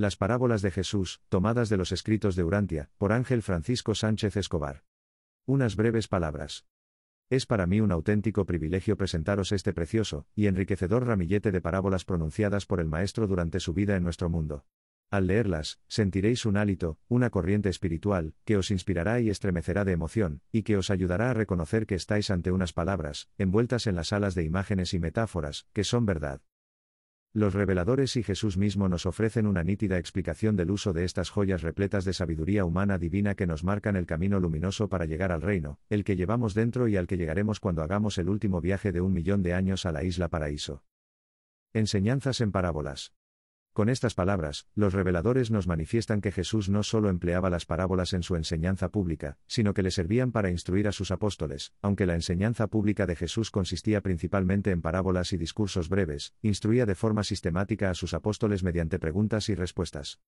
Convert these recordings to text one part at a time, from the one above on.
Las parábolas de Jesús, tomadas de los escritos de Urantia, por Ángel Francisco Sánchez Escobar. Unas breves palabras. Es para mí un auténtico privilegio presentaros este precioso y enriquecedor ramillete de parábolas pronunciadas por el Maestro durante su vida en nuestro mundo. Al leerlas, sentiréis un hálito, una corriente espiritual, que os inspirará y estremecerá de emoción, y que os ayudará a reconocer que estáis ante unas palabras, envueltas en las alas de imágenes y metáforas, que son verdad. Los reveladores y Jesús mismo nos ofrecen una nítida explicación del uso de estas joyas repletas de sabiduría humana divina que nos marcan el camino luminoso para llegar al reino, el que llevamos dentro y al que llegaremos cuando hagamos el último viaje de un millón de años a la isla paraíso. Enseñanzas en parábolas. Con estas palabras, los reveladores nos manifiestan que Jesús no solo empleaba las parábolas en su enseñanza pública, sino que le servían para instruir a sus apóstoles, aunque la enseñanza pública de Jesús consistía principalmente en parábolas y discursos breves, instruía de forma sistemática a sus apóstoles mediante preguntas y respuestas.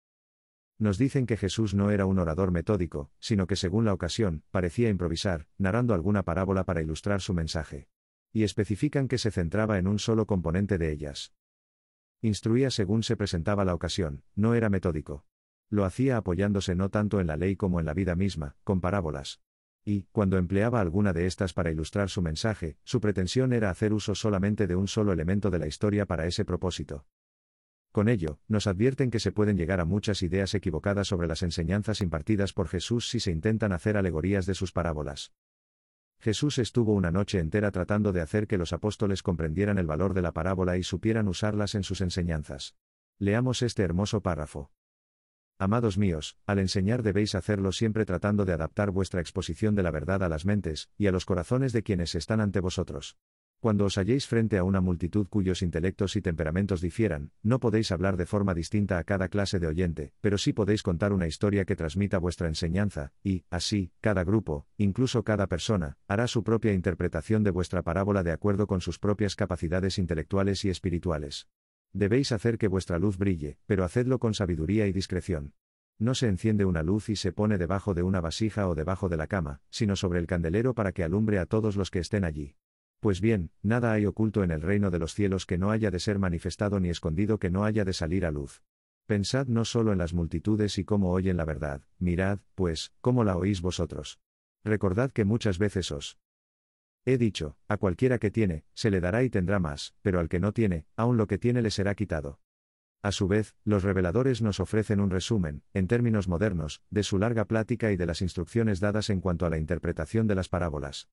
Nos dicen que Jesús no era un orador metódico, sino que según la ocasión, parecía improvisar, narrando alguna parábola para ilustrar su mensaje. Y especifican que se centraba en un solo componente de ellas. Instruía según se presentaba la ocasión, no era metódico. Lo hacía apoyándose no tanto en la ley como en la vida misma, con parábolas. Y, cuando empleaba alguna de estas para ilustrar su mensaje, su pretensión era hacer uso solamente de un solo elemento de la historia para ese propósito. Con ello, nos advierten que se pueden llegar a muchas ideas equivocadas sobre las enseñanzas impartidas por Jesús si se intentan hacer alegorías de sus parábolas. Jesús estuvo una noche entera tratando de hacer que los apóstoles comprendieran el valor de la parábola y supieran usarlas en sus enseñanzas. Leamos este hermoso párrafo. Amados míos, al enseñar debéis hacerlo siempre tratando de adaptar vuestra exposición de la verdad a las mentes y a los corazones de quienes están ante vosotros. Cuando os halléis frente a una multitud cuyos intelectos y temperamentos difieran, no podéis hablar de forma distinta a cada clase de oyente, pero sí podéis contar una historia que transmita vuestra enseñanza, y, así, cada grupo, incluso cada persona, hará su propia interpretación de vuestra parábola de acuerdo con sus propias capacidades intelectuales y espirituales. Debéis hacer que vuestra luz brille, pero hacedlo con sabiduría y discreción. No se enciende una luz y se pone debajo de una vasija o debajo de la cama, sino sobre el candelero para que alumbre a todos los que estén allí. Pues bien, nada hay oculto en el reino de los cielos que no haya de ser manifestado ni escondido que no haya de salir a luz. Pensad no solo en las multitudes y cómo oyen la verdad, mirad, pues, cómo la oís vosotros. Recordad que muchas veces os he dicho, a cualquiera que tiene, se le dará y tendrá más, pero al que no tiene, aun lo que tiene le será quitado. A su vez, los reveladores nos ofrecen un resumen, en términos modernos, de su larga plática y de las instrucciones dadas en cuanto a la interpretación de las parábolas.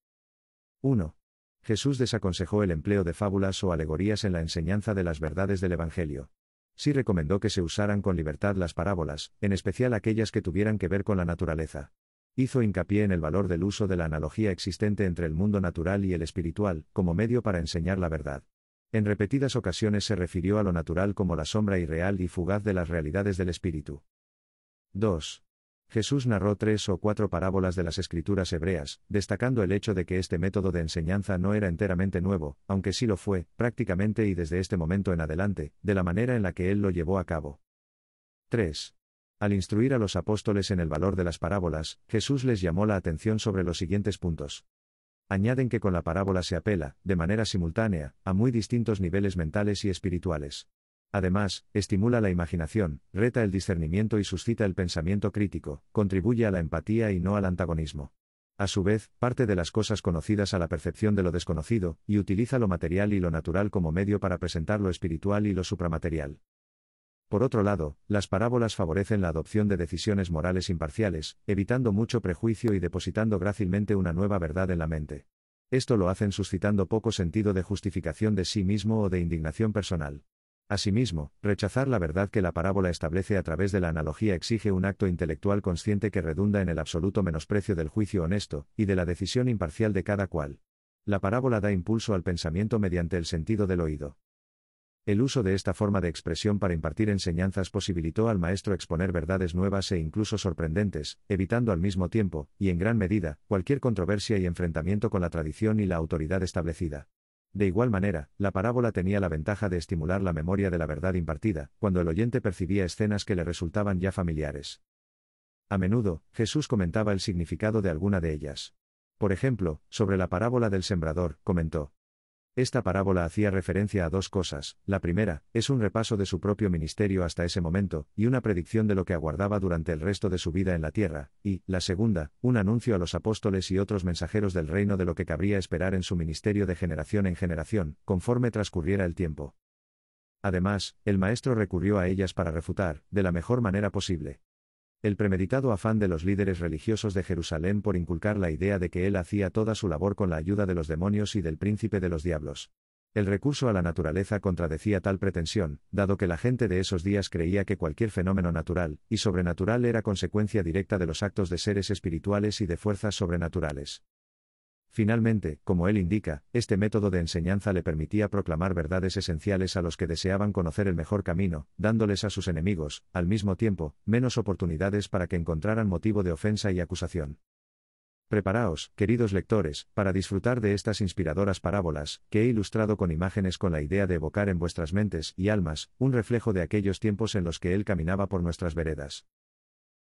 1. Jesús desaconsejó el empleo de fábulas o alegorías en la enseñanza de las verdades del Evangelio. Sí recomendó que se usaran con libertad las parábolas, en especial aquellas que tuvieran que ver con la naturaleza. Hizo hincapié en el valor del uso de la analogía existente entre el mundo natural y el espiritual, como medio para enseñar la verdad. En repetidas ocasiones se refirió a lo natural como la sombra irreal y fugaz de las realidades del espíritu. 2. Jesús narró tres o cuatro parábolas de las escrituras hebreas, destacando el hecho de que este método de enseñanza no era enteramente nuevo, aunque sí lo fue, prácticamente y desde este momento en adelante, de la manera en la que él lo llevó a cabo. 3. Al instruir a los apóstoles en el valor de las parábolas, Jesús les llamó la atención sobre los siguientes puntos. Añaden que con la parábola se apela, de manera simultánea, a muy distintos niveles mentales y espirituales. Además, estimula la imaginación, reta el discernimiento y suscita el pensamiento crítico, contribuye a la empatía y no al antagonismo. A su vez, parte de las cosas conocidas a la percepción de lo desconocido, y utiliza lo material y lo natural como medio para presentar lo espiritual y lo supramaterial. Por otro lado, las parábolas favorecen la adopción de decisiones morales imparciales, evitando mucho prejuicio y depositando grácilmente una nueva verdad en la mente. Esto lo hacen suscitando poco sentido de justificación de sí mismo o de indignación personal. Asimismo, rechazar la verdad que la parábola establece a través de la analogía exige un acto intelectual consciente que redunda en el absoluto menosprecio del juicio honesto, y de la decisión imparcial de cada cual. La parábola da impulso al pensamiento mediante el sentido del oído. El uso de esta forma de expresión para impartir enseñanzas posibilitó al maestro exponer verdades nuevas e incluso sorprendentes, evitando al mismo tiempo, y en gran medida, cualquier controversia y enfrentamiento con la tradición y la autoridad establecida. De igual manera, la parábola tenía la ventaja de estimular la memoria de la verdad impartida, cuando el oyente percibía escenas que le resultaban ya familiares. A menudo, Jesús comentaba el significado de alguna de ellas. Por ejemplo, sobre la parábola del sembrador, comentó. Esta parábola hacía referencia a dos cosas. La primera, es un repaso de su propio ministerio hasta ese momento, y una predicción de lo que aguardaba durante el resto de su vida en la tierra, y, la segunda, un anuncio a los apóstoles y otros mensajeros del reino de lo que cabría esperar en su ministerio de generación en generación, conforme transcurriera el tiempo. Además, el maestro recurrió a ellas para refutar, de la mejor manera posible, el premeditado afán de los líderes religiosos de Jerusalén por inculcar la idea de que él hacía toda su labor con la ayuda de los demonios y del príncipe de los diablos. El recurso a la naturaleza contradecía tal pretensión, dado que la gente de esos días creía que cualquier fenómeno natural y sobrenatural era consecuencia directa de los actos de seres espirituales y de fuerzas sobrenaturales. Finalmente, como él indica, este método de enseñanza le permitía proclamar verdades esenciales a los que deseaban conocer el mejor camino, dándoles a sus enemigos, al mismo tiempo, menos oportunidades para que encontraran motivo de ofensa y acusación. Preparaos, queridos lectores, para disfrutar de estas inspiradoras parábolas, que he ilustrado con imágenes con la idea de evocar en vuestras mentes y almas, un reflejo de aquellos tiempos en los que Él caminaba por nuestras veredas.